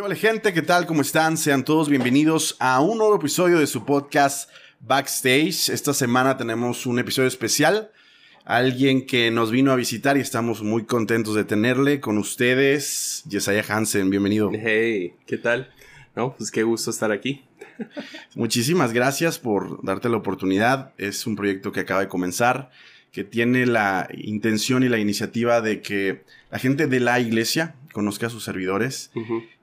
¿Qué hola gente? ¿Qué tal? ¿Cómo están? Sean todos bienvenidos a un nuevo episodio de su podcast Backstage. Esta semana tenemos un episodio especial. Alguien que nos vino a visitar y estamos muy contentos de tenerle con ustedes. Yesaya Hansen, bienvenido. Hey, ¿qué tal? No, pues qué gusto estar aquí. Muchísimas gracias por darte la oportunidad. Es un proyecto que acaba de comenzar, que tiene la intención y la iniciativa de que la gente de la iglesia conozca a sus servidores.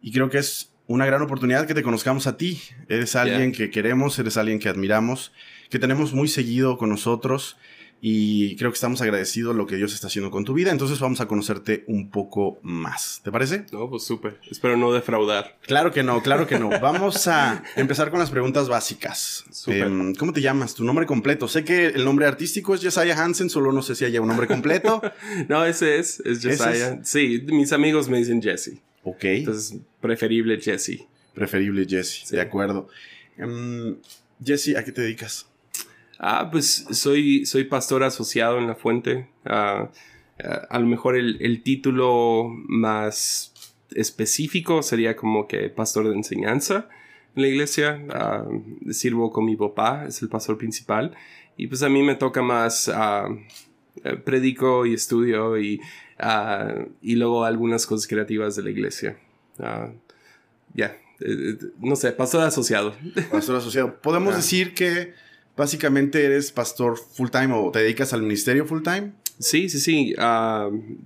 Y creo que es una gran oportunidad que te conozcamos a ti. Eres alguien que queremos, eres alguien que admiramos, que tenemos muy seguido con nosotros y creo que estamos agradecidos lo que Dios está haciendo con tu vida. Entonces vamos a conocerte un poco más. ¿Te parece? No, pues súper. Espero no defraudar. Claro que no, claro que no. Vamos a empezar con las preguntas básicas. Em, ¿Cómo te llamas? ¿Tu nombre completo? Sé que el nombre artístico es Josiah Hansen, solo no sé si haya un nombre completo. no, ese es, es Josiah. Sí, mis amigos me dicen Jesse. Ok. Entonces, preferible Jesse. Preferible Jesse, de acuerdo. Um, Jesse, ¿a qué te dedicas? Ah, pues soy, soy pastor asociado en la fuente. Ah, a lo mejor el, título más específico sería como que pastor de enseñanza en la iglesia. Ah, sirvo con mi papá, es el pastor principal. Y pues a mí me toca más eh, predico y estudio y, y luego algunas cosas creativas de la iglesia. Ya, eh, eh, no sé, pastor asociado. Pastor asociado. Podemos decir que básicamente eres pastor full time o te dedicas al ministerio full time. Sí, sí, sí,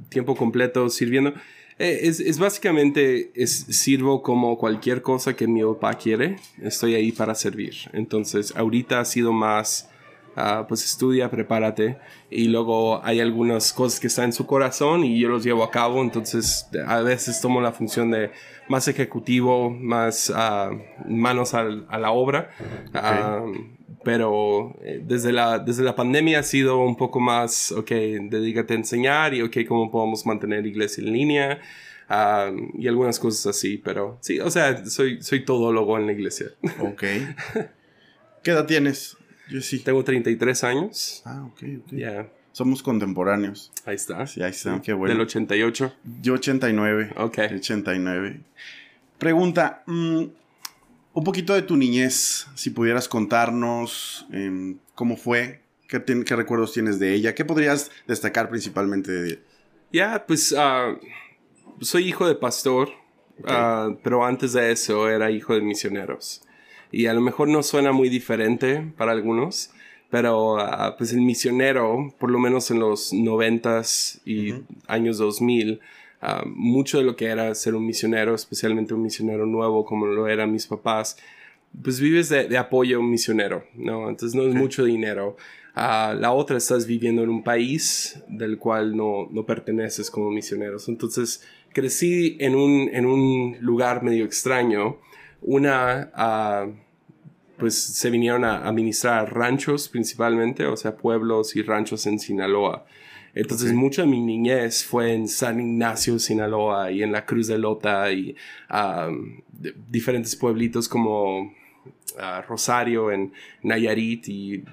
tiempo completo sirviendo. Eh, es, básicamente, es, sirvo como cualquier cosa que mi papá quiere, estoy ahí para servir. Entonces, ahorita ha sido más, ah, pues estudia, prepárate, y luego hay algunas cosas que están en su corazón y yo los llevo a cabo, entonces a veces tomo la función de más ejecutivo, más ah, manos a la obra. Ah, pero eh, desde, la, desde la pandemia ha sido un poco más, ok, dedícate a enseñar y ok, cómo podemos mantener iglesia en línea y algunas cosas así, pero sí, o sea, soy, soy todólogo en la iglesia. Ok. ¿Qué edad tienes? Yo sí. Tengo 33 años. Ah, ok, ok. Ya. Somos contemporáneos. Ahí está. Sí, ahí está, qué bueno. ¿Del 88? Yo 89. Ok. 89. Pregunta, mm, un poquito de tu niñez, si pudieras contarnos em, cómo fue, qué, recuerdos tienes de ella, qué podrías destacar principalmente de ella. Ya, pues ah, soy hijo de pastor, ah, pero antes de eso era hijo de misioneros. Y a lo mejor no suena muy diferente para algunos, pero ah, pues el misionero, por lo menos en los noventas y años 2000, Ah, mucho de lo que era ser un misionero, especialmente un misionero nuevo como lo eran mis papás, pues vives de, apoyo a un misionero, ¿no? Entonces no es mucho dinero. Uh, la otra, estás viviendo en un país del cual no, no perteneces como misioneros. Entonces crecí en un, en un lugar medio extraño. Una, uh, pues se vinieron a administrar ranchos principalmente, o sea, pueblos y ranchos en Sinaloa. Entonces, mucho de mi niñez fue en San Ignacio, Sinaloa, y en la Cruz de Lota, y diferentes pueblitos como ah, Rosario, en Nayarit, y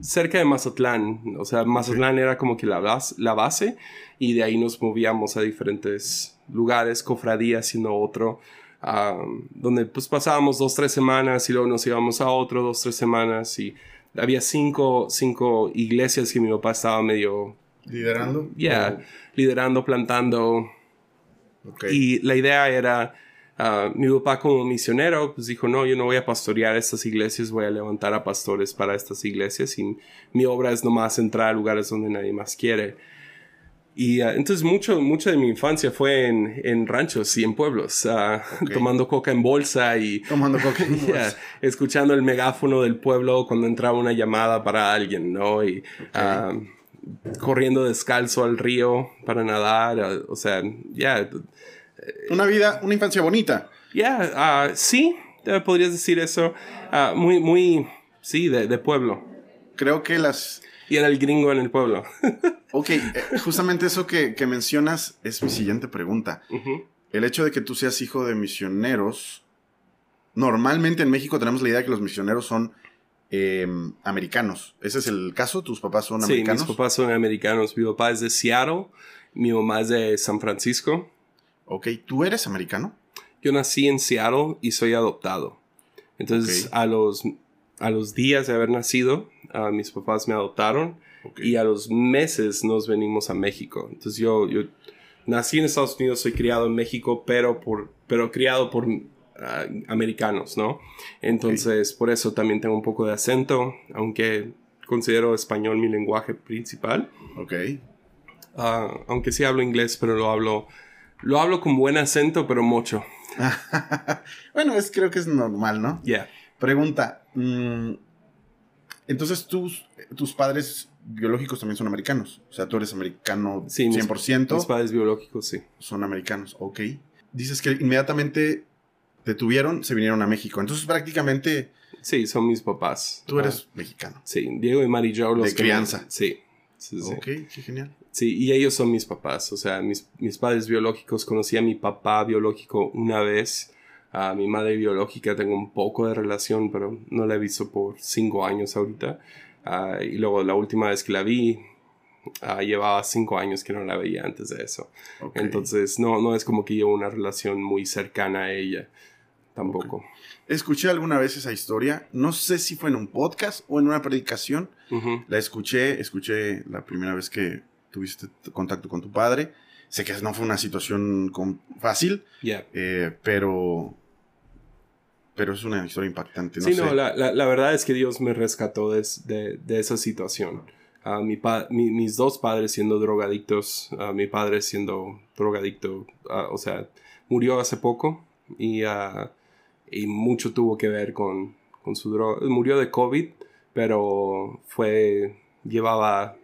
cerca de Mazatlán. O sea, Mazatlán era como que la, la base, y de ahí nos movíamos a diferentes lugares, cofradías, sino otro. donde pues pasábamos dos, tres semanas y luego nos íbamos a otro, dos, tres semanas y había cinco, cinco iglesias que mi papá estaba medio ¿Liderando? Ya, liderando, plantando. Y la idea era, uh, mi papá como misionero, pues dijo, no, yo no voy a pastorear estas iglesias, voy a levantar a pastores para estas iglesias y mi obra es nomás entrar a lugares donde nadie más quiere. Y uh, entonces mucho, mucho de mi infancia fue en, en ranchos y en pueblos, uh, tomando coca en bolsa y tomando coca en bolsa. escuchando el megáfono del pueblo cuando entraba una llamada para alguien, ¿no? Y corriendo descalzo al río para nadar, o sea, ya, Una vida, una infancia bonita. Ya, ah, sí, podrías decir eso. Ah, muy, muy, sí, de, de pueblo. Creo que las... Y era el gringo en el pueblo. Ok, eh, justamente eso que, que mencionas es mi siguiente pregunta. El hecho de que tú seas hijo de misioneros, normalmente en México tenemos la idea de que los misioneros son eh, americanos. ¿Ese es el caso? ¿Tus papás son Sí, americanos? mis papás son americanos. Mi papá es de Seattle, mi mamá es de San Francisco. Ok, ¿tú eres americano? Yo nací en Seattle y soy adoptado. Entonces, a, los, a los días de haber nacido, ah, mis papás me adoptaron y a los meses nos venimos a México. Entonces, yo, yo nací en Estados Unidos, soy criado en México, pero, por, pero criado por americanos, ¿no? Entonces, por eso también tengo un poco de acento, aunque considero español mi lenguaje principal. Ok. Ah, aunque sí hablo inglés, pero lo hablo, lo hablo con buen acento, pero mucho. bueno, es, creo que es normal, ¿no? Yeah. Pregunta. mm, entonces, tus, tus padres biológicos también son americanos. O sea, tú eres americano Sí, mis- 100%. Mis padres biológicos, sí. son americanos. Ok. Dices que inmediatamente te tuvieron, se vinieron a México. Entonces, prácticamente, Sí, son mis papás. tú Ah, eres mexicano. sí, Diego y Mari Jo los De crianza. Sí. Sí, sí. Ok, qué genial. Sí, y ellos son mis papás. O sea, mis, mis padres biológicos. Conocí a mi papá biológico una vez. A mi madre biológica tengo un poco de relación, pero no la he visto por cinco años ahorita. Ah, y luego la última vez que la vi, ah, llevaba cinco años que no la veía antes de eso. Ok. Entonces, no, no es como que llevo una relación muy cercana a ella. Tampoco. Escuché alguna vez esa historia. No sé si fue en un podcast o en una predicación. Ujú. La escuché, escuché la primera vez que tuviste contacto con tu padre. Sé que no fue una situación con- fácil, Yeah. eh, pero, pero es una historia impactante. No sí, sé. no, la, la- la verdad es que Dios me rescató de, de- de esa situación. Ah, mi pa- mi- mis dos padres siendo drogadictos, ah, mi padre siendo drogadicto, ah, o sea, murió hace poco y, ah, y mucho tuvo que ver con, con su droga. Murió de COVID, pero fue, llevaba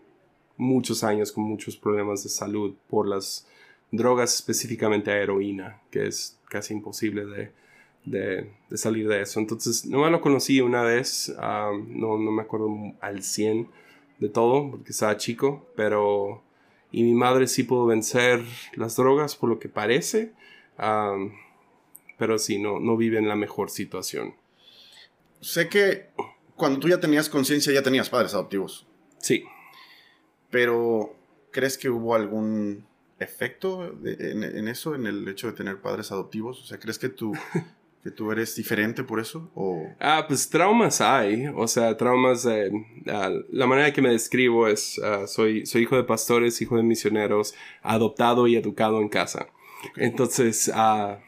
muchos años con muchos problemas de salud por las drogas, específicamente a heroína, que es casi imposible de, de, de salir de eso. Entonces, nomás lo conocí una vez, ah, no, no me acuerdo al 100 de todo, porque estaba chico, pero... Y mi madre sí pudo vencer las drogas, por lo que parece, ah, pero sí, no, no vive en la mejor situación. Sé que cuando tú ya tenías conciencia ya tenías padres adoptivos, Sí, pero ¿crees que hubo algún efecto de- en, en eso, en el hecho de tener padres adoptivos? O sea, ¿crees que tú, que tú eres diferente por eso? O... Ah, pues traumas hay, o sea, traumas, eh, ah, la manera que me describo es, ah, soy, soy hijo de pastores, hijo de misioneros, adoptado y educado en casa. Entonces, ah,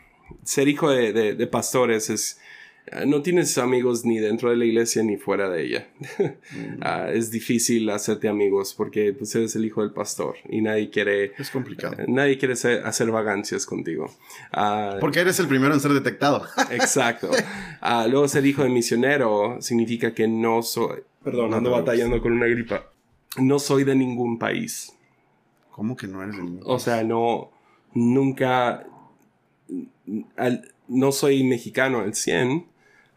ser hijo de, de- de pastores es, ah, no tienes amigos ni dentro de la iglesia ni fuera de ella. Ah, es difícil hacerte amigos porque pues eres el hijo del pastor y nadie quiere, Es complicado. nadie quiere ser- hacer vagancias contigo. Ah, Porque eres el primero en ser detectado. Exacto. Luego ser hijo de misionero significa que no soy... Perdón, No ando batallando con una gripa. No soy de ningún país. ¿Cómo que no eres de ningún O sea, no... Nunca... al- no soy mexicano al 100.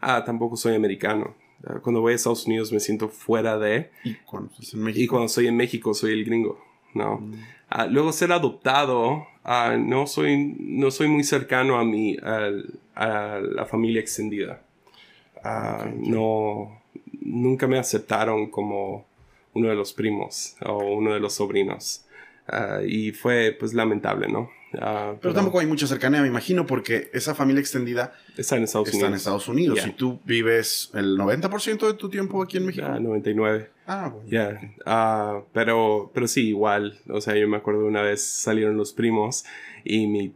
Ah, tampoco soy americano. Ah, Cuando voy a Estados Unidos me siento fuera de... Y cuando en Y México. cuando estoy en México soy el gringo, ¿no? Mm. Ah, luego ser adoptado, ah, no, soy, no soy muy cercano a, mi, a la familia extendida. No, nunca me aceptaron como uno de los primos o uno de los sobrinos. Y fue pues lamentable, ¿no? Ah, Pero tampoco hay mucha cercanía, me imagino, porque esa familia extendida está en Estados está en Unidos. Estados Unidos. Ya. Y tú vives el 90% de tu tiempo aquí en México. Ah, 99. Ah, bueno. Ya, ah, pero, pero sí, igual. O sea, yo me acuerdo una vez salieron los primos y mi,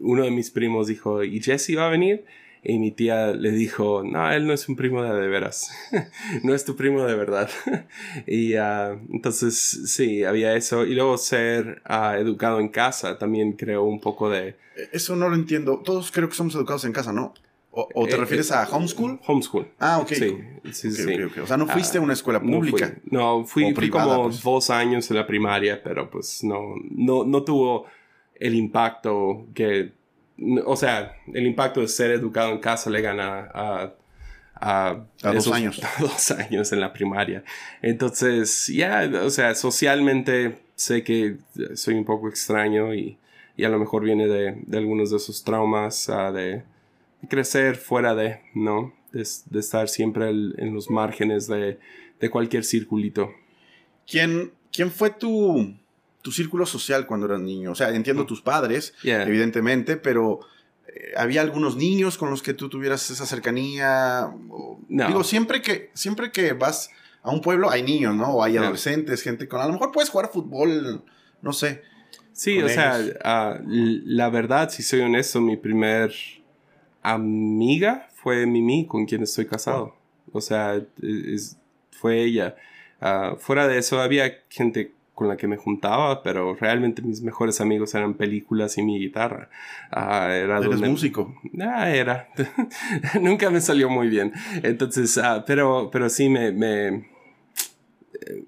uno de mis primos dijo, ¿y Jesse va a venir? Y mi tía le dijo, no, él no es un primo de, de veras. no es tu primo de verdad. y ah, entonces, sí, había eso. Y luego ser ah, educado en casa también creó un poco de... Eh, Eso no lo entiendo. Todos creo que somos educados en casa, ¿no? ¿O, o te Eh, refieres eh, a homeschool? Homeschool. Ah, ok. Sí, sí, Ok, sí. ok, ok. O sea, no fuiste a una escuela No fui, pública. no, fui, O fui privada, como pues. dos años en la primaria, pero pues no, no, no tuvo el impacto que o sea, el impacto de ser educado en casa le gana a... A, dos años. A dos años en la primaria. Entonces, ya, o sea, socialmente sé que soy un poco extraño y, y a lo mejor viene de, de algunos de esos traumas, uh, de, crecer fuera de, ¿no? De, de estar siempre en los márgenes de, de cualquier circulito. ¿Quién, quién fue tu, tu círculo social cuando eras niño? O sea, entiendo mm. tus padres, evidentemente, pero eh, ¿había algunos niños con los que tú tuvieras esa cercanía? No. Digo, siempre que, siempre que vas a un pueblo hay niños, ¿no? O hay adolescentes, gente con... A lo mejor puedes jugar fútbol, no sé. Sí, o sea, ah, la verdad, si soy honesto, mi primer amiga fue Mimi, con quien estoy casado. O sea, fue ella. Ah, fuera de eso, había gente con la que me juntaba, pero realmente mis mejores amigos eran películas y mi guitarra. Uh, era ¿Eres músico? Ah, era. Nunca me salió muy bien. Entonces, ah, pero, pero sí me... me eh,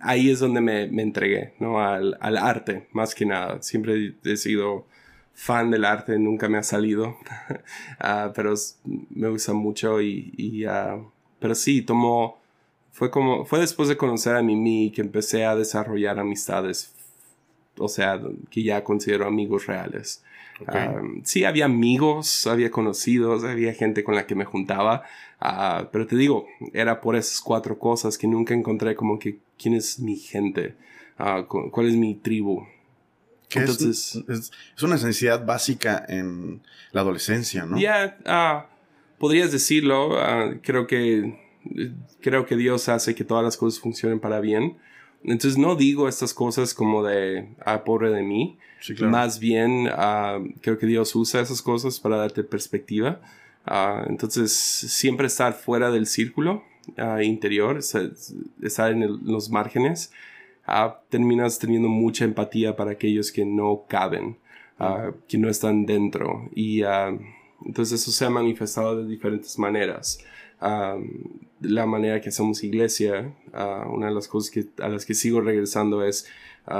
ahí es donde me, me entregué, ¿no? Al, al, arte, más que nada. Siempre he sido fan del arte, nunca me ha salido, pero me gusta mucho y... y pero sí, tomó fue como, fue después de conocer a Mimi que empecé a desarrollar amistades, o sea, que ya considero amigos reales. sí, había amigos, había conocidos, había gente con la que me juntaba, ah, pero te digo, era por esas cuatro cosas que nunca encontré como que quién es mi gente, ah, cuál es mi tribu. Entonces, es, es, una necesidad básica en la adolescencia, ¿no? Ya, ah, podrías decirlo, creo que creo que Dios hace que todas las cosas funcionen para bien. Entonces no digo estas cosas como de, ah, pobre de mí. Más bien, ah, creo que Dios usa esas cosas para darte perspectiva. Ah, entonces, siempre estar fuera del círculo ah, interior, estar en los márgenes, terminas teniendo mucha empatía para aquellos que no caben, que no están dentro. Y entonces eso se ha manifestado de diferentes maneras la manera que hacemos iglesia, una de las cosas que, a las que sigo regresando es,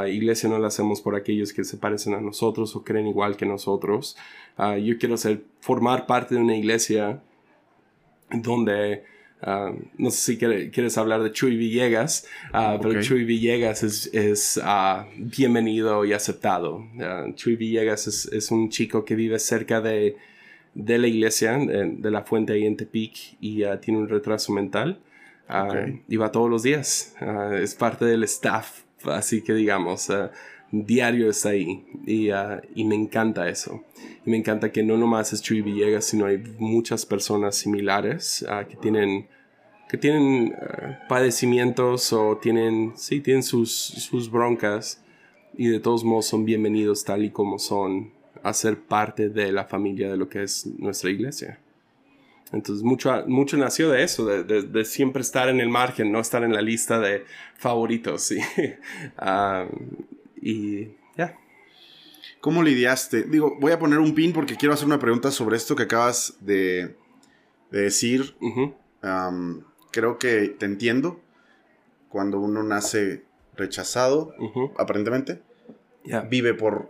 iglesia no la hacemos por aquellos que se parecen a nosotros o creen igual que nosotros. yo quiero ser, formar parte de una iglesia donde, no sé si quieres hablar de Chuy Villegas, pero Chuy Villegas es, es bienvenido y aceptado. Chuy Villegas es, es un chico que vive cerca de de la iglesia, de, la fuente ahí en Tepic, y tiene un retraso mental. Ah, y va todos los días. Ah, es parte del staff, así que digamos, ah, diario está ahí. Y, y, me encanta eso. Y me encanta que no nomás es Chuy Villegas, sino hay muchas personas similares que tienen que tienen padecimientos o tienen, sí, tienen sus, sus broncas y de todos modos son bienvenidos tal y como son a ser parte de la familia de lo que es nuestra iglesia. Entonces, mucho, mucho nació de eso, de, siempre estar en el margen, no estar en la lista de favoritos. ¿sí? Ah, y ya. ¿Cómo lidiaste? Digo, voy a poner un pin porque quiero hacer una pregunta sobre esto que acabas de, decir. creo que te entiendo. Cuando uno nace rechazado, aparentemente, vive por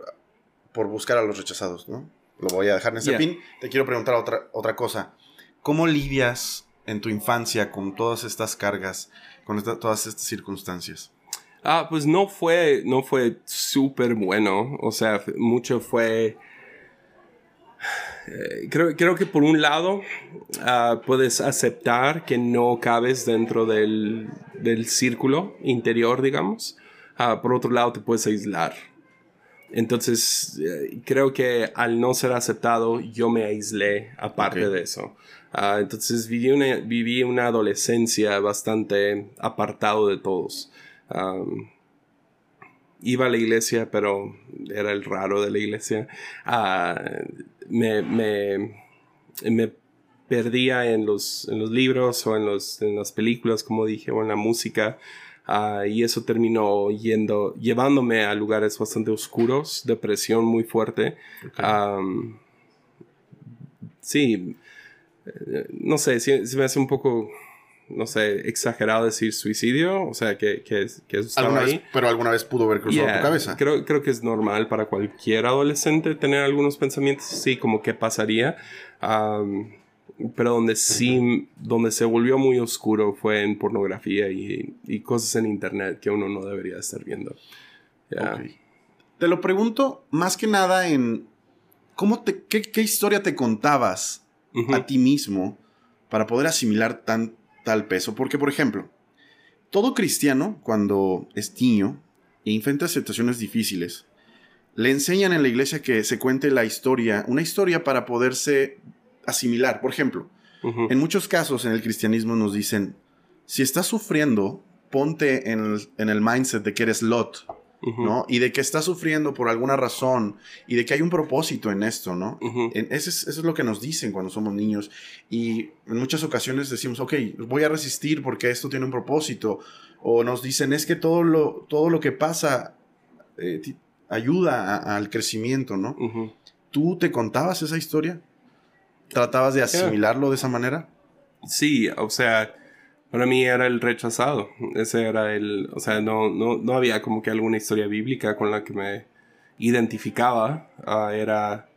por buscar a los rechazados, ¿no? Lo voy a dejar en ese pin. Te quiero preguntar otra, otra cosa. ¿Cómo lidias en tu infancia con todas estas cargas, con todas estas circunstancias? Ah, pues no fue, no fue súper bueno. O sea, mucho fue... Eh, creo, creo, que por un lado ah, puedes aceptar que no cabes dentro del, del círculo interior, digamos. Ah, por otro lado, te puedes aislar. Entonces, eh, creo que al no ser aceptado, yo me aislé aparte de eso. Ah, entonces, viví una, viví una adolescencia bastante apartado de todos. iba a la iglesia, pero era el raro de la iglesia. Ah, me, me, me, perdía en los, en los libros o en, los, en las películas, como dije, o en la música. Ah, y eso terminó yendo, llevándome a lugares bastante oscuros, depresión muy fuerte. sí, eh, no sé, se, me hace un poco no sé, exagerado decir suicidio, o sea, que, que, que eso estaba ¿Alguna ahí. vez, pero alguna vez pudo haber cruzado Yeah, tu cabeza. Creo, creo que es normal para cualquier adolescente tener algunos pensamientos así, como qué pasaría. Am, pero donde sí, donde se volvió muy oscuro fue en pornografía y, y cosas en internet que uno no debería estar viendo. Yeah. Te lo pregunto más que nada en cómo te, qué, qué historia te contabas a ti mismo para poder asimilar tan tal peso. Porque, por ejemplo, todo cristiano, cuando es niño e enfrenta situaciones difíciles, le enseñan en la iglesia que se cuente la historia, una historia para poderse asimilar. Por ejemplo, en muchos casos en el cristianismo nos dicen, si estás sufriendo, ponte en el, en el mindset de que eres Lot. ¿no? Y de que estás sufriendo por alguna razón y de que hay un propósito en esto, ¿no? En- Eso es, eso es lo que nos dicen cuando somos niños y en muchas ocasiones decimos, ok, voy a resistir porque esto tiene un propósito. O nos dicen, es que todo lo, todo lo que pasa eh, ayuda a- al crecimiento, ¿no? ¿Tú te contabas esa historia? ¿Tratabas de asimilarlo de esa manera? Sí, o sea, para mí era el rechazado. Ese era el, o sea, no, no, no había como que alguna historia bíblica con la que me identificaba. Ah, era,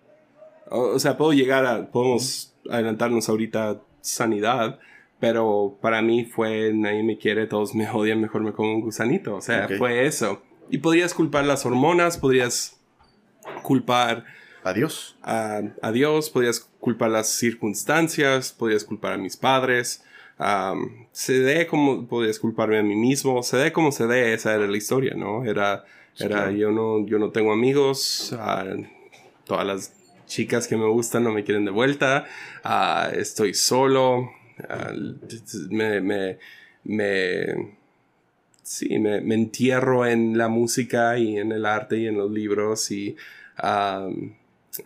o, o sea, puedo llegar a, podemos adelantarnos ahorita a sanidad, pero para mí fue nadie me quiere, todos me odian, mejor me como un gusanito. O sea, Ok. fue eso. Y podrías culpar las hormonas, podrías culpar Adiós. a, a Dios, podías culpar las circunstancias, podías culpar a mis padres, se dé como podías culparme a mí mismo, se dé como se dé, esa era la historia, ¿no? Era, Sí, era claro. yo, no, yo no tengo amigos, ah, todas las chicas que me gustan no me quieren de vuelta, ah, estoy solo, ah, me, me, me, sí, me, me entierro en la música y en el arte y en los libros y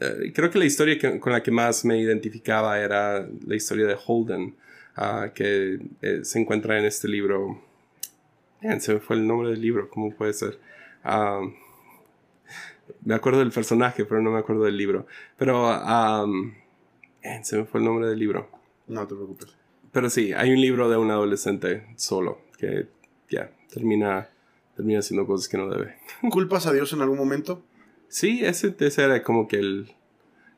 eh, creo que la historia que- con la que más me identificaba era la historia de Holden, ah, que eh, se encuentra en este libro. Man, se me fue el nombre del libro, ¿cómo puede ser? Am, me acuerdo del personaje, pero no me acuerdo del libro. Pero am, man, se me fue el nombre del libro. No te preocupes. Pero sí, hay un libro de un adolescente solo que ya termina, termina haciendo cosas que no debe. ¿Culpas a Dios en algún momento? Sí, ese, ese era como que el...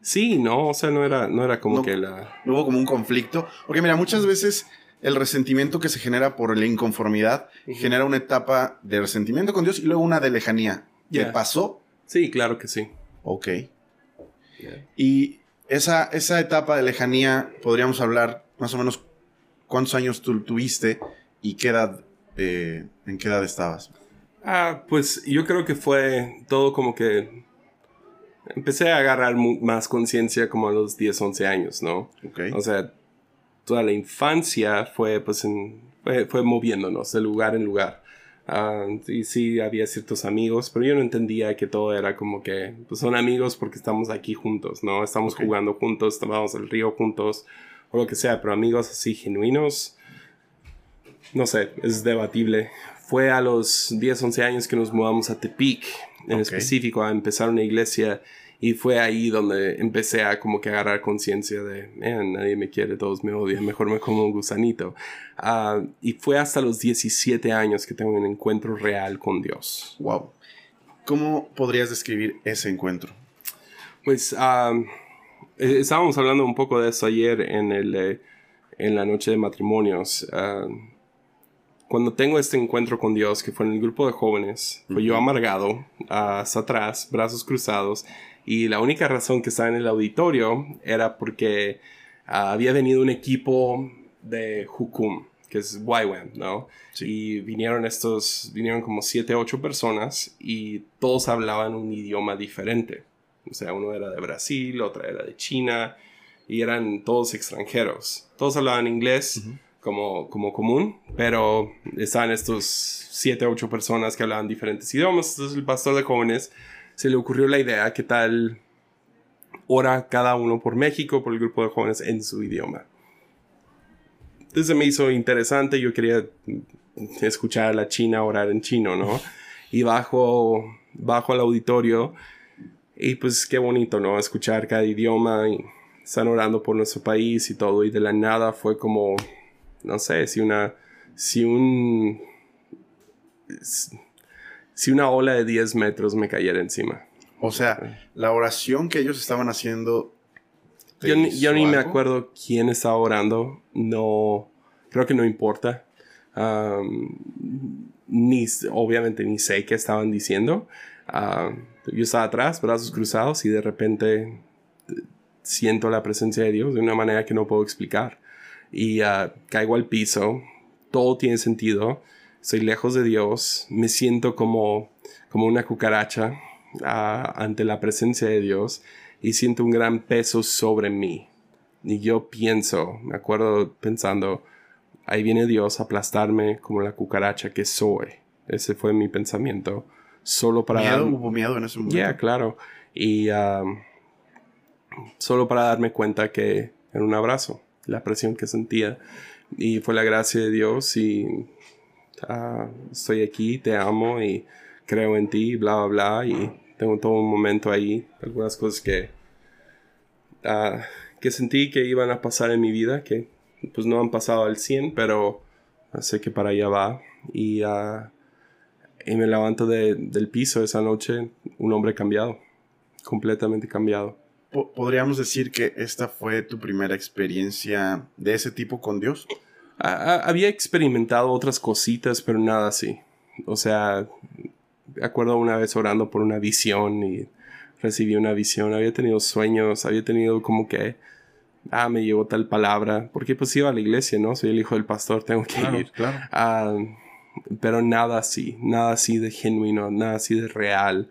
Sí, no, o sea, no era, no era como No. que la... ¿No hubo como un conflicto? Porque mira, muchas veces el resentimiento que se genera por la inconformidad genera una etapa de resentimiento con Dios y luego una de lejanía. ¿Qué Ya. pasó? Sí, claro que sí. Ok. Y esa, esa etapa de lejanía, podríamos hablar más o menos cuántos años tú tuviste y qué edad, eh, en qué edad estabas. Ah, pues yo creo que fue todo como que... Empecé a agarrar más conciencia como a los 10, 11 años, ¿no? Ok. O sea, toda la infancia fue pues en, fue, fue moviéndonos de lugar en lugar. Ah, y sí, había ciertos amigos, pero yo no entendía que todo era como que pues, son amigos porque estamos aquí juntos, ¿no? Estamos jugando juntos, vamos al río juntos, o lo que sea, pero amigos así genuinos, no sé, es debatible. Fue a los 10, 11 años que nos mudamos a Tepic, en Ok. específico, a empezar una iglesia. Y fue ahí donde empecé a como que agarrar conciencia de, "Man, nadie me quiere, todos me odian, mejor me como un gusanito. Ah, y fue hasta los 17 años que tengo un encuentro real con Dios. Wow. ¿Cómo podrías describir ese encuentro? Pues eh, estábamos hablando un poco de eso ayer en, el, eh, en la noche de matrimonios. Ah, cuando tengo este encuentro con Dios, que fue en el grupo de jóvenes, fue yo Ujú. amargado, ah, hasta atrás, brazos cruzados, y la única razón que estaba en el auditorio era porque ah, había venido un equipo de Hukum, que es YWAM, ¿no? Sí. Y vinieron estos, vinieron como siete, ocho personas y todos hablaban un idioma diferente. O sea, uno era de Brasil, otra era de China y eran todos extranjeros. Todos hablaban inglés. Como, como común, pero estaban estos siete, ocho personas que hablaban diferentes idiomas. Entonces el pastor de jóvenes se le ocurrió la idea, ¿qué tal ora cada uno por México, por el grupo de jóvenes en su idioma? Entonces me hizo interesante, yo quería escuchar a la china orar en chino, ¿no? Y bajo, bajo al auditorio y pues qué bonito, ¿no? Escuchar cada idioma y están orando por nuestro país y todo y de la nada fue como no sé, si una, si un, si una ola de 10 metros me cayera encima. O sea, la oración que ellos estaban haciendo. Yo, ni, yo ni me acuerdo quién estaba orando. No, creo que no importa. ni, obviamente ni sé qué estaban diciendo. yo estaba atrás, brazos cruzados, y de repente siento la presencia de Dios de una manera que no puedo explicar. Y ah, caigo al piso, todo tiene sentido, soy lejos de Dios, me siento como, como una cucaracha ante la presencia de Dios y siento un gran peso sobre mí. Y yo pienso, me acuerdo pensando, ahí viene Dios a aplastarme como la cucaracha que soy. Ese fue mi pensamiento. Solo para... ¿Miedo? ¿Hubo miedo en ese momento? Ya, claro. Y solo para darme cuenta que era un abrazo, la presión que sentía. Y fue la gracia de Dios y uh, estoy aquí, te amo y creo en ti, bla, bla, bla. Y tengo todo un momento ahí, algunas cosas que, ah, que sentí que iban a pasar en mi vida, que pues no han pasado al 100, pero sé que para allá va. Y, uh, y me levanto del piso esa noche, un hombre cambiado, completamente cambiado. ¿Podríamos decir que esta fue tu primera experiencia de ese tipo con Dios? había experimentado otras cositas, pero nada así. O sea, acuerdo una vez orando por una visión y recibí una visión, había tenido sueños, había tenido como que, ah, me llegó tal palabra, porque pues iba a la iglesia, ¿no? Soy el hijo del pastor, tengo que ir. Claro. Ah, pero nada así, nada así de genuino, nada así de real,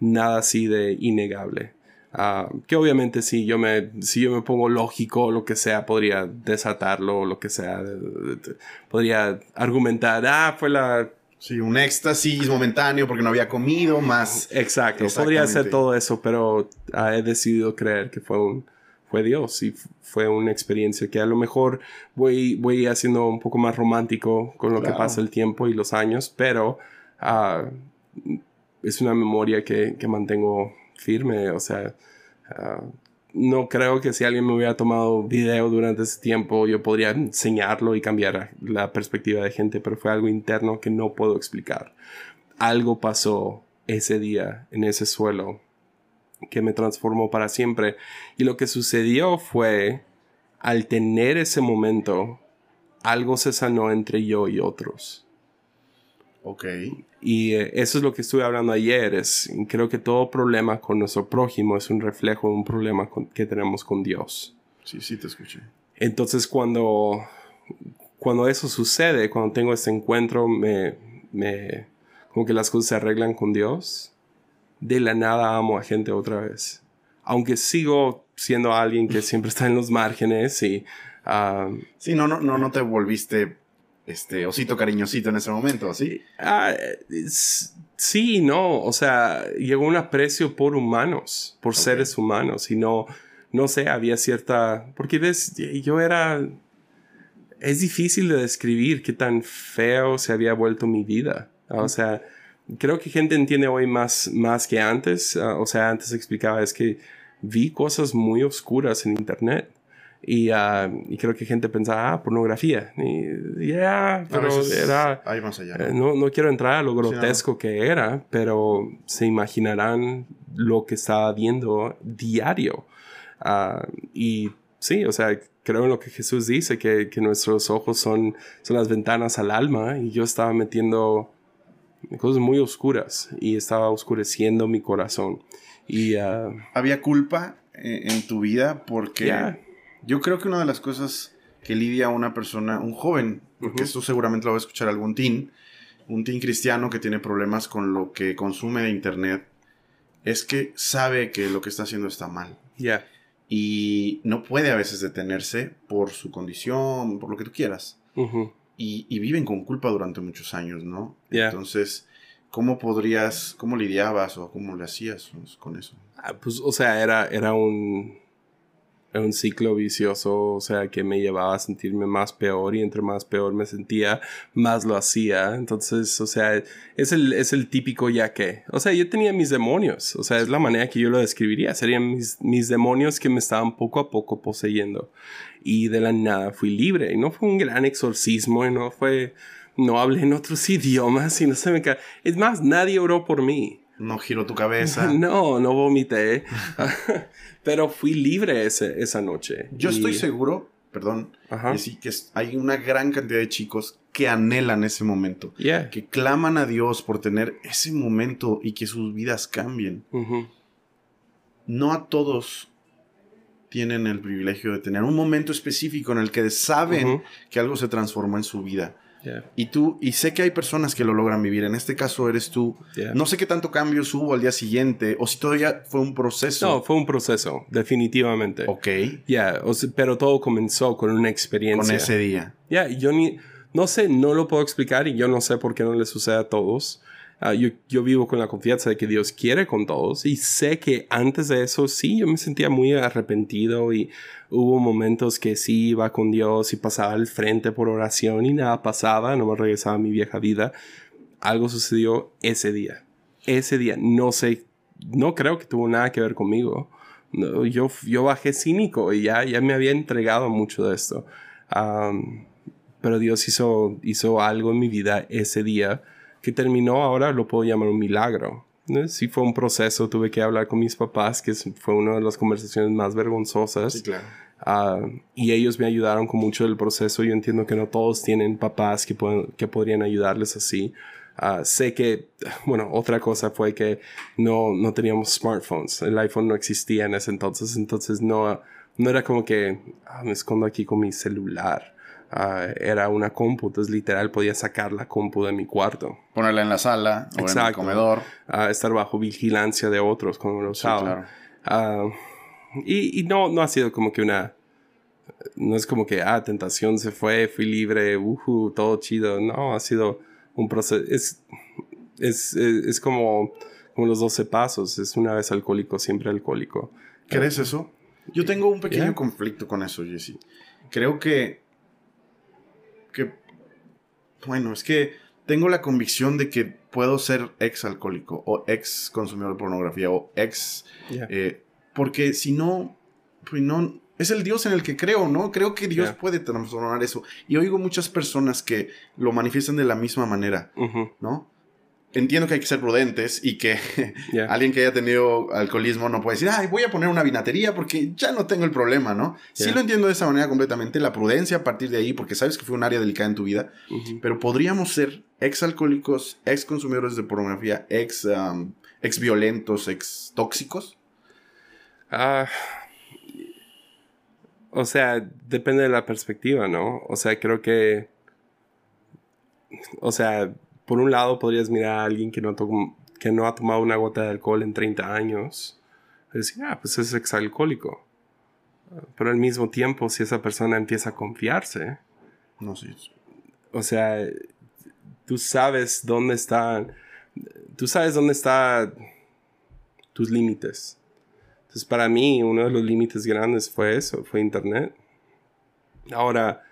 nada así de innegable. Ah, que obviamente si yo me si yo me pongo lógico lo que sea podría desatarlo o lo que sea podría argumentar ah fue la Sí, un éxtasis momentáneo porque no había comido, más. Exacto, podría ser todo eso, pero he decidido creer que fue un fue Dios y fue una experiencia que a lo mejor voy, voy haciendo un poco más romántico con lo que pasa el tiempo y los años, pero ah, es una memoria que, que, mantengo firme, o sea, ah, no creo que si alguien me hubiera tomado video durante ese tiempo yo podría enseñarlo y cambiar la perspectiva de gente, pero fue algo interno que no puedo explicar. Algo pasó ese día en ese suelo que me transformó para siempre. Y lo que sucedió fue, al tener ese momento, algo se sanó entre yo y otros. Ok. Y eh, eso es lo que estuve hablando ayer. Es, creo que todo problema con nuestro prójimo es un reflejo de un problema que tenemos con Dios. Sí, sí, te escuché. Entonces, cuando, cuando eso sucede, cuando tengo este encuentro, me, me, como que las cosas se arreglan con Dios, de la nada amo a gente otra vez. Aunque sigo siendo alguien que siempre está en los márgenes y... Ah, sí, no, no, no, no te volviste este osito cariñosito en ese momento, ¿sí? Ah, sí, no, o sea, llegó un aprecio por humanos, por seres humanos y no, no sé, había cierta, porque ves, yo era, es difícil de describir qué tan feo se había vuelto mi vida, o sea, creo que gente entiende hoy más, más que antes, ah, o sea, antes explicaba, es que vi cosas muy oscuras en internet y, uh, y, creo que gente pensaba, ah, pornografía. Y ya, pero era... Hay más allá. Eh, ¿no? no, quiero entrar a lo grotesco que era, pero se imaginarán lo que estaba viendo diario. Uh, y sí, o sea, creo en lo que Jesús dice, que, que, nuestros ojos son, son las ventanas al alma. Y yo estaba metiendo cosas muy oscuras y estaba oscureciendo mi corazón. Y, uh, ¿Había culpa en, en tu vida porque... Yo creo que una de las cosas que lidia una persona, un joven, porque esto seguramente lo va a escuchar algún teen, un teen cristiano que tiene problemas con lo que consume de internet, es que sabe que lo que está haciendo está mal. Ya. Y no puede a veces detenerse por su condición, por lo que tú quieras. y, viven con culpa durante muchos años, ¿no? Entonces, ¿cómo podrías, cómo lidiabas o cómo le hacías con eso? Ah, pues, o sea, era, era un un ciclo vicioso, o sea, que me llevaba a sentirme más peor y entre más peor me sentía, más lo hacía. Entonces, o sea, es el, es el típico ya que. O sea, yo tenía mis demonios, o sea, es la manera que yo lo describiría. Serían mis, mis demonios que me estaban poco a poco poseyendo. Y de la nada fui libre. Y no fue un gran exorcismo y no fue. No hablé en otros idiomas y no se me cae. Es más, nadie oró por mí. No giró tu cabeza. No, no vomité. Pero fui libre ese, esa noche. Yo estoy seguro, perdón, sí, que hay una gran cantidad de chicos que anhelan ese momento. Que claman a Dios por tener ese momento y que sus vidas cambien. No a todos tienen el privilegio de tener un momento específico en el que saben que algo se transformó en su vida. Y tú, y sé que hay personas que lo logran vivir. En este caso eres tú. No sé qué tanto cambio hubo al día siguiente o si todavía fue un proceso. No, fue un proceso, definitivamente. Ok. Ya, pero todo comenzó con una experiencia. Con ese día. Ya, yo ni, no sé, no lo puedo explicar y yo no sé por qué no le sucede a todos. Ah, yo, yo, vivo con la confianza de que Dios quiere con todos y sé que antes de eso sí, yo me sentía muy arrepentido y hubo momentos que sí iba con Dios y pasaba al frente por oración y nada pasaba, no me regresaba a mi vieja vida. Algo sucedió ese día. Ese día, no sé, no creo que tuvo nada que ver conmigo. yo, yo bajé cínico y ya, ya me había entregado mucho de esto. pero Dios hizo, hizo algo en mi vida ese día que terminó ahora lo puedo llamar un milagro. Sí fue un proceso, tuve que hablar con mis papás, que fue una de las conversaciones más vergonzosas. Sí, claro. Ah, y ellos me ayudaron con mucho del proceso. Yo entiendo que no todos tienen papás que, pueden, que podrían ayudarles así. Uh, sé que, bueno, otra cosa fue que no, no teníamos smartphones. El iPhone no existía en ese entonces, entonces no, no era como que ah, me escondo aquí con mi celular. Ah, era una compu, entonces literal podía sacar la compu de mi cuarto. Ponerla en la sala o en el comedor. Uh, estar bajo vigilancia de otros cuando lo usaba. Ah, y, y no, no ha sido como que una... No es como que, ah, tentación se fue, fui libre, uh, todo chido. No, ha sido un proceso... Es, es, es, como, como los 12 pasos. Es una vez alcohólico, siempre alcohólico. ¿Crees eso? Yo tengo un pequeño conflicto con eso, Jesse. Creo que que, bueno, es que tengo la convicción de que puedo ser ex alcohólico o ex consumidor de pornografía o ex... Eh, porque si no, pues no, es el Dios en el que creo, ¿no? Creo que Dios puede transformar eso. Y oigo muchas personas que lo manifiestan de la misma manera, ¿no? Entiendo que hay que ser prudentes y que alguien que haya tenido alcoholismo no puede decir, ay, voy a poner una vinatería porque ya no tengo el problema, ¿no? Sí lo entiendo de esa manera completamente, la prudencia a partir de ahí, porque sabes que fue un área delicada en tu vida, pero podríamos ser ex alcohólicos, ex consumidores de pornografía, ex, ex violentos, ex tóxicos. Ah. o sea, depende de la perspectiva, ¿no? O sea, creo que... O sea, por un lado podrías mirar a alguien que no, que no ha tomado una gota de alcohol en 30 años y decir, ah, pues es exalcohólico. Pero al mismo tiempo, si esa persona empieza a confiarse, no sé. O sea, tú sabes dónde están, tú sabes dónde están tus límites. Entonces, para mí, uno de los límites grandes fue eso, fue Internet. Ahora,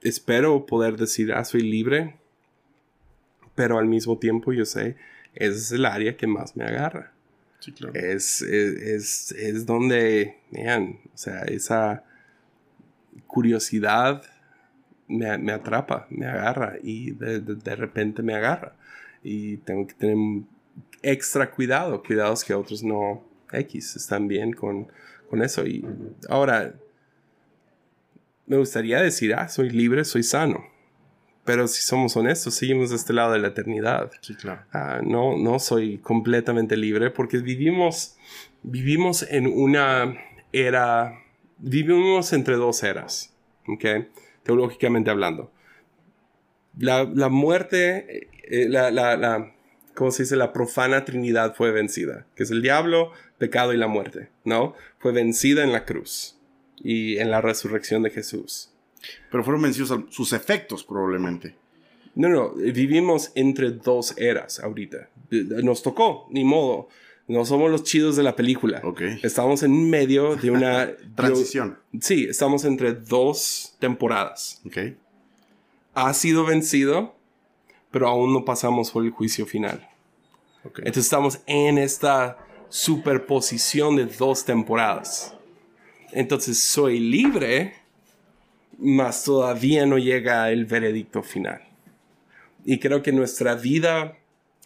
espero poder decir, ah, soy libre pero al mismo tiempo yo sé, ese es el área que más me agarra. Sí, claro. Es, es, es, donde, vean, o sea, esa curiosidad me, me atrapa, me agarra y de, de, repente me agarra. Y tengo que tener extra cuidado, cuidados que otros no X están bien con, con eso. Y ahora, me gustaría decir, ah, soy libre, soy sano pero si somos honestos, seguimos de este lado de la eternidad. Sí, claro. Ah, no, no soy completamente libre porque vivimos, vivimos en una era, vivimos entre dos eras, ¿ok? Teológicamente hablando. La, la muerte, eh, la, la, la, ¿cómo se dice? La profana trinidad fue vencida, que es el diablo, pecado y la muerte, ¿no? Fue vencida en la cruz y en la resurrección de Jesús. Pero fueron vencidos sus efectos probablemente. No, no, vivimos entre dos eras ahorita. Nos tocó, ni modo. No somos los chidos de la película. Ok. Estamos en medio de una... Transición. Sí, estamos entre dos temporadas. Ok. Ha sido vencido, pero aún no pasamos por el juicio final. Ok. Entonces estamos en esta superposición de dos temporadas. Entonces soy libre, mas todavía no llega el veredicto final. Y creo que nuestra vida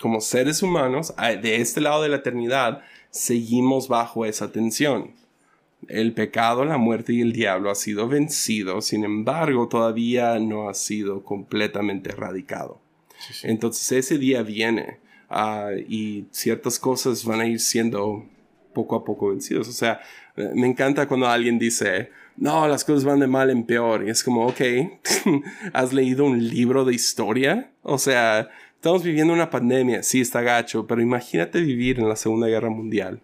como seres humanos, de este lado de la eternidad, seguimos bajo esa tensión. El pecado, la muerte y el diablo ha sido vencido, sin embargo, todavía no ha sido completamente erradicado. Sí, sí. Entonces ese día viene ah, y ciertas cosas van a ir siendo poco a poco vencidos. O sea, me encanta cuando alguien dice, no, las cosas van de mal en peor. Y es como, ok, ¿has leído un libro de historia? O sea, estamos viviendo una pandemia, sí está gacho, pero imagínate vivir en la Segunda Guerra Mundial.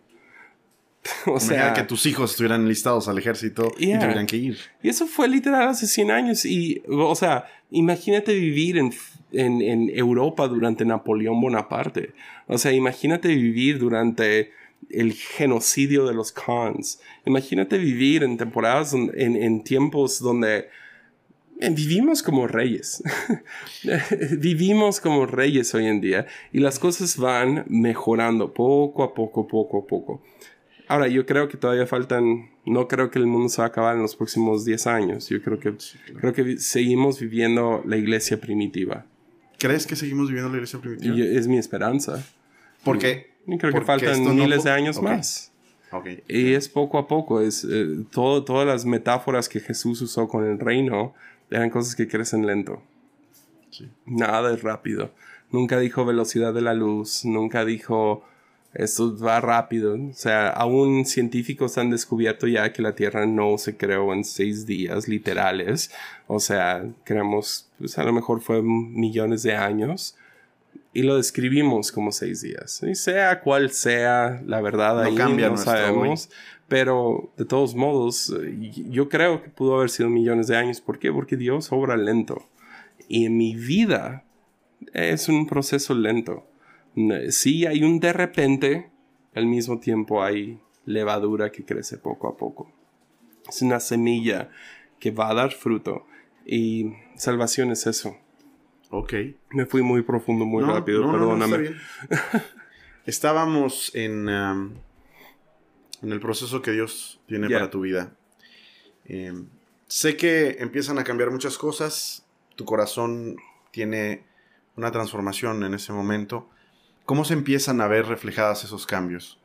o Imagina sea, que tus hijos estuvieran listados al ejército y tuvieran que ir. y eso fue literal hace 100 años. Y, o sea, imagínate vivir en, en, en Europa durante Napoleón Bonaparte. O sea, imagínate vivir durante el genocidio de los Khans. Imagínate vivir en temporadas, en, en tiempos donde eh, vivimos como reyes. vivimos como reyes hoy en día. Y las cosas van mejorando poco a poco, poco a poco. Ahora, yo creo que todavía faltan, no creo que el mundo se va a acabar en los próximos 10 años. Yo creo que, creo que seguimos viviendo la iglesia primitiva. ¿Crees que seguimos viviendo la iglesia primitiva? Yo- es mi esperanza. Porque. Creo que faltan no miles po- de años más. Y es poco a poco. Es, eh, todo, todas las metáforas que Jesús usó con el reino eran cosas que crecen lento. Sí. Nada es rápido. Nunca dijo velocidad de la luz. Nunca dijo esto va rápido. O sea, aún científicos han descubierto ya que la Tierra no se creó en seis días literales. O sea, creemos, pues a lo mejor fue millones de años. Y lo describimos como seis días. Y sea cual sea la verdad No ahí, cambia no sabemos. Pero de todos modos, yo creo que pudo haber sido millones de años. ¿Por qué? Porque Dios obra lento. Y en mi vida es un proceso lento. Sí hay un de repente, al mismo tiempo hay levadura que crece poco a poco. Es una semilla que va a dar fruto. Y salvación es eso. Ok. Me fui muy profundo, muy No, rápido, no, no, no, perdóname. está bien. Estábamos en, um, en el proceso que Dios tiene para tu vida. Eh, sé que empiezan a cambiar muchas cosas. Tu corazón tiene una transformación en ese momento. ¿Cómo se empiezan a ver reflejadas esos cambios?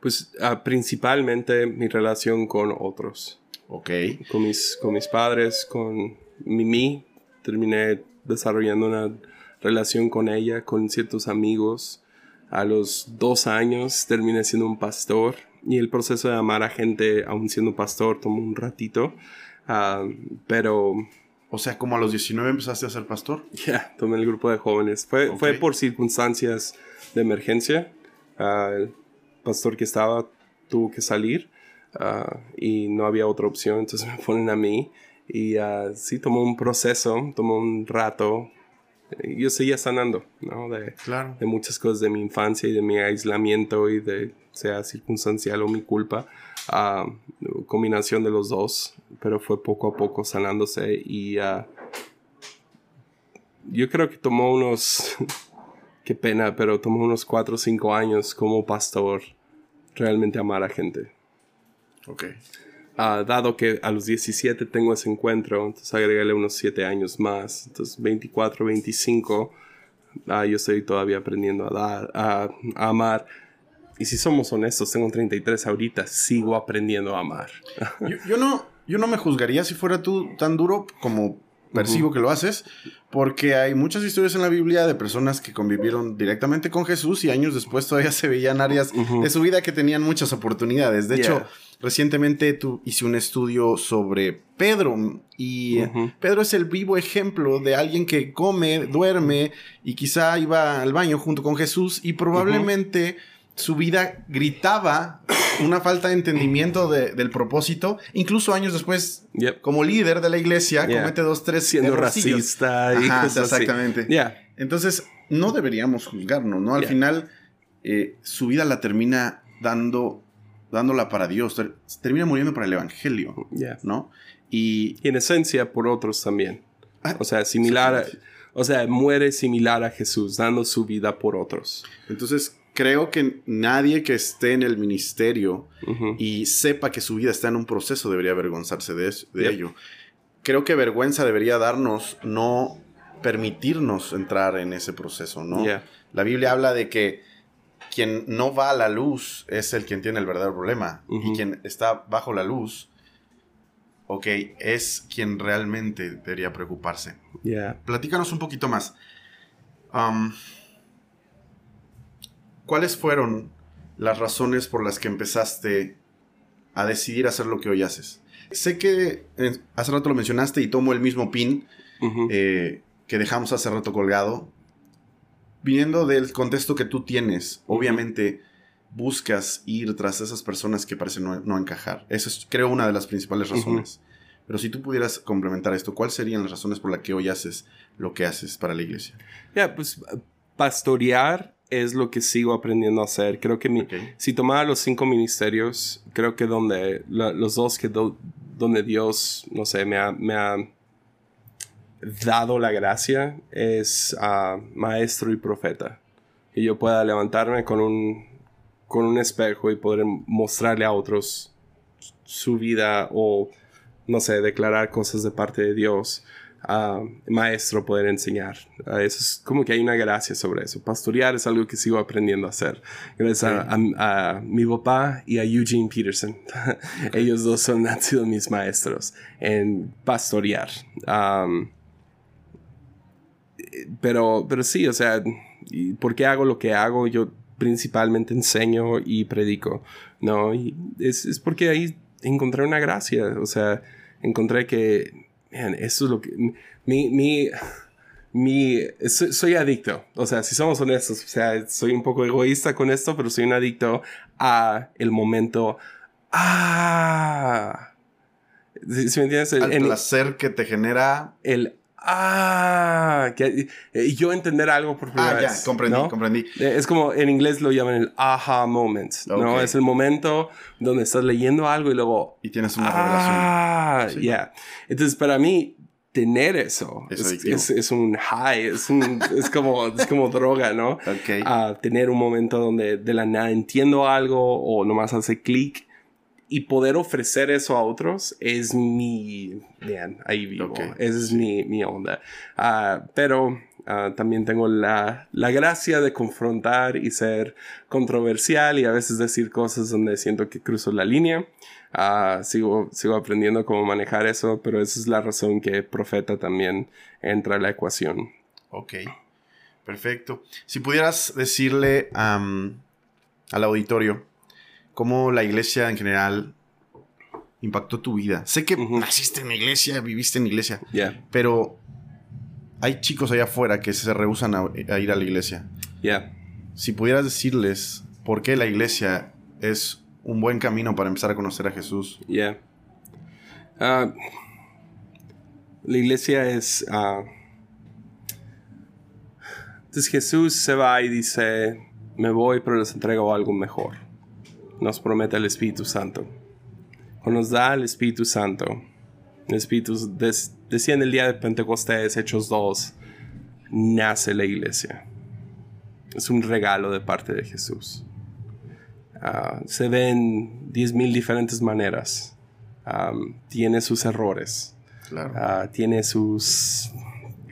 Pues ah, principalmente mi relación con otros. Ok. con mis, con mis padres, con Mimi. Terminé desarrollando una relación con ella, con ciertos amigos. A los dos años terminé siendo un pastor y el proceso de amar a gente aún siendo pastor tomó un ratito. Ah, pero O sea, como a los 19 empezaste a ser pastor. ya, tomé el grupo de jóvenes. Fue, fue por circunstancias de emergencia. Ah, el pastor que estaba tuvo que salir ah, y no había otra opción, entonces me ponen a mí. Y ah, sí, tomó un proceso, tomó un rato. Yo seguía sanando, ¿no? De, Claro. de muchas cosas de mi infancia y de mi aislamiento y de sea circunstancial o mi culpa. Ah, combinación de los dos, pero fue poco a poco sanándose y ah, yo creo que tomó unos, qué pena, pero tomó unos 4 o 5 años como pastor realmente amar a gente. Ok. Ah, dado que a los 17 tengo ese encuentro, entonces agregarle unos 7 años más, entonces 24, 25, ah, yo estoy todavía aprendiendo a dar, a, a amar. Y si somos honestos, tengo 33 ahorita, sigo aprendiendo a amar. Yo, yo no, yo no me juzgaría si fuera tú tan duro como percibo que lo haces, porque hay muchas historias en la Biblia de personas que convivieron directamente con Jesús y años después todavía se veían áreas de su vida que tenían muchas oportunidades. De hecho, recientemente tú hice un estudio sobre Pedro y. Pedro es el vivo ejemplo de alguien que come, duerme y quizá iba al baño junto con Jesús y probablemente su vida gritaba una falta de entendimiento de- del propósito. Incluso años después, Yep. como líder de la iglesia, Yeah. comete dos, tres Siendo racista y Ajá, cosas así. exactamente. Yeah. Entonces, no deberíamos juzgarnos, ¿no? Al Yeah. final, eh, su vida la termina dando, dándola para Dios, ter- termina muriendo para el Evangelio. ¿no? Y, Y en esencia por otros también. Ah, O sea, similar a, o sea, muere similar a Jesús, dando su vida por otros. entonces creo que nadie que esté en el ministerio y sepa que su vida está en un proceso debería avergonzarse de, eso- de Yep. ello. Creo que vergüenza debería darnos no permitirnos entrar en ese proceso, ¿no? Yeah. La Biblia habla de que quien no va a la luz es el quien tiene el verdadero problema. Y quien está bajo la luz, ok, es quien realmente debería preocuparse. Yeah. Platícanos un poquito más. Am, ¿Cuáles fueron las razones por las que empezaste a decidir hacer lo que hoy haces? Sé que eh, hace rato lo mencionaste y tomo el mismo pin eh, que dejamos hace rato colgado. Viniendo del contexto que tú tienes, obviamente buscas ir tras esas personas que parecen no, no encajar. Eso es, creo, una de las principales razones. Pero si tú pudieras complementar esto, ¿cuáles serían las razones por las que hoy haces lo que haces para la iglesia? Ya, pues pastorear es lo que sigo aprendiendo a hacer. Creo que mi, si tomara los cinco ministerios, creo que donde la- los dos que do- donde Dios, no sé, me ha, me ha dado la gracia es maestro y profeta. Que yo pueda levantarme con un, con un espejo y poder mostrarle a otros su vida o, no sé, declarar cosas de parte de Dios. Maestro poder enseñar. Ah, eso es como que hay una gracia sobre eso. Pastorear es algo que sigo aprendiendo a hacer. Gracias a, a- a mi papá y a Eugene Peterson. Ellos dos son, han sido mis maestros en pastorear. Pero, pero sí, o sea, ¿y ¿por qué hago lo que hago? Yo principalmente enseño y predico, ¿no? Y es, es porque ahí encontré una gracia, o sea, encontré que, man, eso es lo que, mi, mi, mi, soy, soy adicto, o sea, si somos honestos, o sea, soy un poco egoísta con esto, pero soy un adicto a el momento, ah, ¿sí, sí me entiendes? El- Al en- placer que te genera... el ah que, eh, yo entender algo por primera Ah, ya, vez, comprendí, ¿no? comprendí. Eh, es como en inglés lo llaman el aha moment no es el momento donde estás leyendo algo y luego Y tienes una revelación. ah Sí. yeah entonces para mí tener eso Es es, adictivo. es- es un high es un es como es como droga no Ok. a tener un momento donde de la nada entiendo algo o nomás hace clic y poder ofrecer eso a otros es mi... Man, ahí vivo. Ok, Esa es mi, mi onda. Ah, pero ah, también tengo la, la gracia de confrontar y ser controversial y a veces decir cosas donde siento que cruzo la línea. Ah, sigo, sigo aprendiendo cómo manejar eso, pero esa es la razón que Profeta también entra a la ecuación. Ok, perfecto. Si pudieras decirle am, al auditorio cómo la iglesia en general impactó tu vida. Sé que naciste en la iglesia, viviste en la iglesia, Yeah, pero hay chicos allá afuera que se rehusan a, a ir a la iglesia. yeah. Si pudieras decirles por qué la iglesia es un buen camino para empezar a conocer a Jesús. Yeah. Ah, la iglesia es. ah, entonces Jesús se va y dice: Me voy, pero les entrego algo mejor. Nos promete el Espíritu Santo. Cuando nos da el Espíritu Santo, el Espíritu des- desciende el día de Pentecostés, Hechos 2, nace la iglesia. Es un regalo de parte de Jesús. Ah, se ven 10.000 diferentes maneras. Am, tiene sus errores. Claro. Ah, tiene sus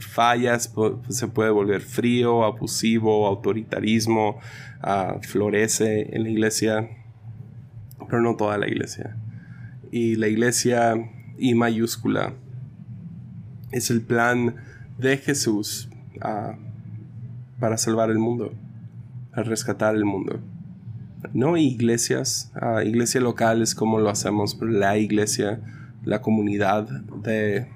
fallas. Se puede volver frío, abusivo, autoritarismo. ah, florece en la iglesia. Pero no toda la iglesia. Y la iglesia I mayúscula es el plan de Jesús ah, para salvar el mundo, para rescatar el mundo no iglesias, ah, iglesias locales como lo hacemos, pero la iglesia, la comunidad de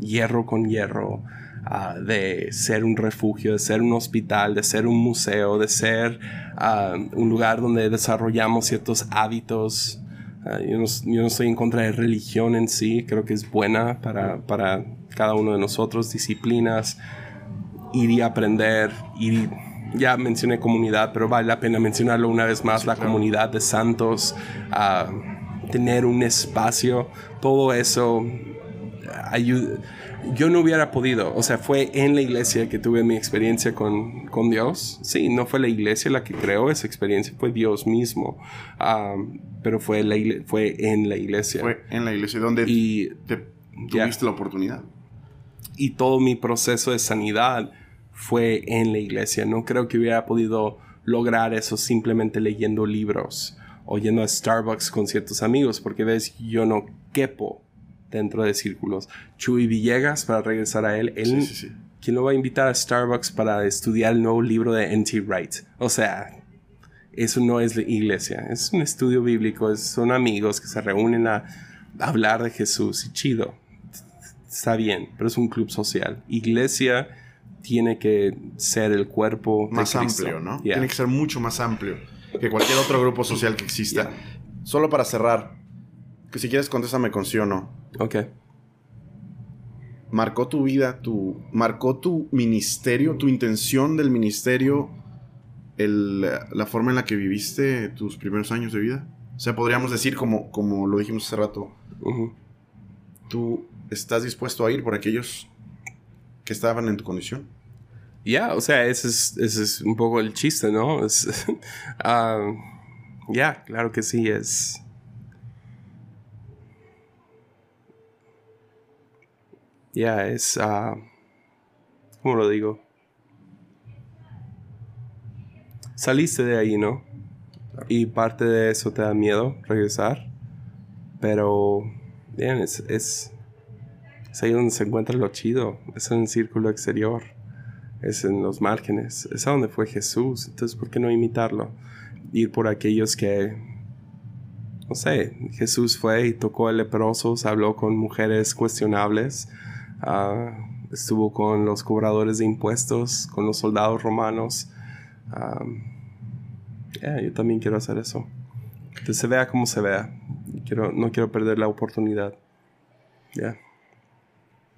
hierro con hierro, ah, de ser un refugio, de ser un hospital, de ser un museo, de ser ah, un lugar donde desarrollamos ciertos hábitos. Ah, yo, no, yo no estoy en contra de religión en sí, creo que es buena para, para cada uno de nosotros, disciplinas, ir y aprender, ir y ya mencioné comunidad, pero vale la pena mencionarlo una vez más, la comunidad de santos, ah, tener un espacio, todo eso ayuda. Yo no hubiera podido, o sea, fue en la iglesia que tuve mi experiencia con, con Dios. Sí, no fue la iglesia la que creó esa experiencia, fue Dios mismo, pero fue, la fue en la iglesia. Fue en la iglesia donde y, te, tuviste la oportunidad. Y todo mi proceso de sanidad fue en la iglesia. No creo que hubiera podido lograr eso simplemente leyendo libros o yendo a Starbucks con ciertos amigos, porque ves, yo no quepo dentro de círculos. Chuy Villegas, para regresar a él, él ¿quién lo va a invitar a Starbucks para estudiar el nuevo libro de N.T. Wright? O sea, eso no es la iglesia, es un estudio bíblico, son amigos que se reúnen a hablar de Jesús y chido. Está bien, pero es un club social. Iglesia tiene que ser el cuerpo más amplio, ¿no? Tiene que ser mucho más amplio que cualquier otro grupo social que exista. Solo para cerrar, que si quieres contéstame con sí o no. Ok. ¿Marcó tu vida, tu, marcó tu ministerio, tu intención del ministerio, la forma en la que viviste tus primeros años de vida? O sea, podríamos decir, como, como lo dijimos hace rato, tú estás dispuesto a ir por aquellos que estaban en tu condición. Ya, o sea, ese es, ese es, un poco el chiste, ¿no? Ah, ya, claro que sí, es... Ya, es... Uh, ¿Cómo lo digo? Saliste de ahí, ¿no? Y parte de eso te da miedo regresar. Pero, bien, es, es, es ahí donde se encuentra lo chido. Es en el círculo exterior es en los márgenes, es a donde fue Jesús, entonces ¿por qué no imitarlo? Ir por aquellos que, no sé, Jesús fue y tocó a leprosos, habló con mujeres cuestionables, ah, estuvo con los cobradores de impuestos, con los soldados romanos. Ah, yo también quiero hacer eso. Que se vea como se vea. Quiero, no quiero perder la oportunidad.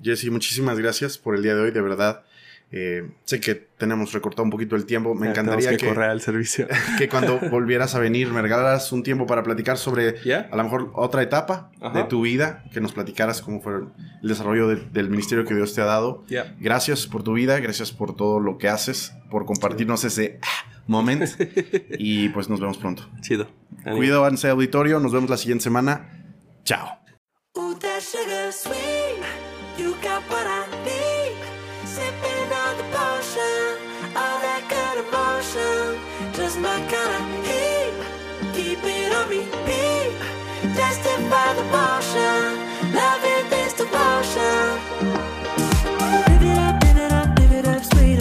Jesse, muchísimas gracias por el día de hoy, de verdad. Eh, sé que tenemos recortado un poquito el tiempo. Me encantaría que, que servicio. que cuando volvieras a venir me regalaras un tiempo para platicar sobre a lo mejor otra etapa de tu vida, que nos platicaras cómo fue el desarrollo del ministerio que Dios te ha dado. Gracias por tu vida, gracias por todo lo que haces, por compartirnos ese ah, momento. y pues nos vemos pronto. Chido. Cuídense auditorio, nos vemos la siguiente semana. Chao. It up, it up, it up, sweet.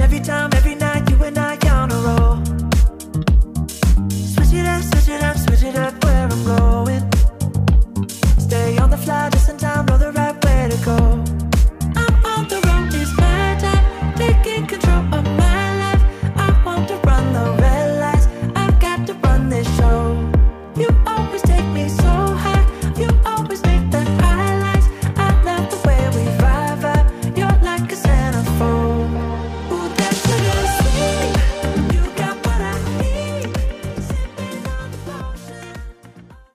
Every time.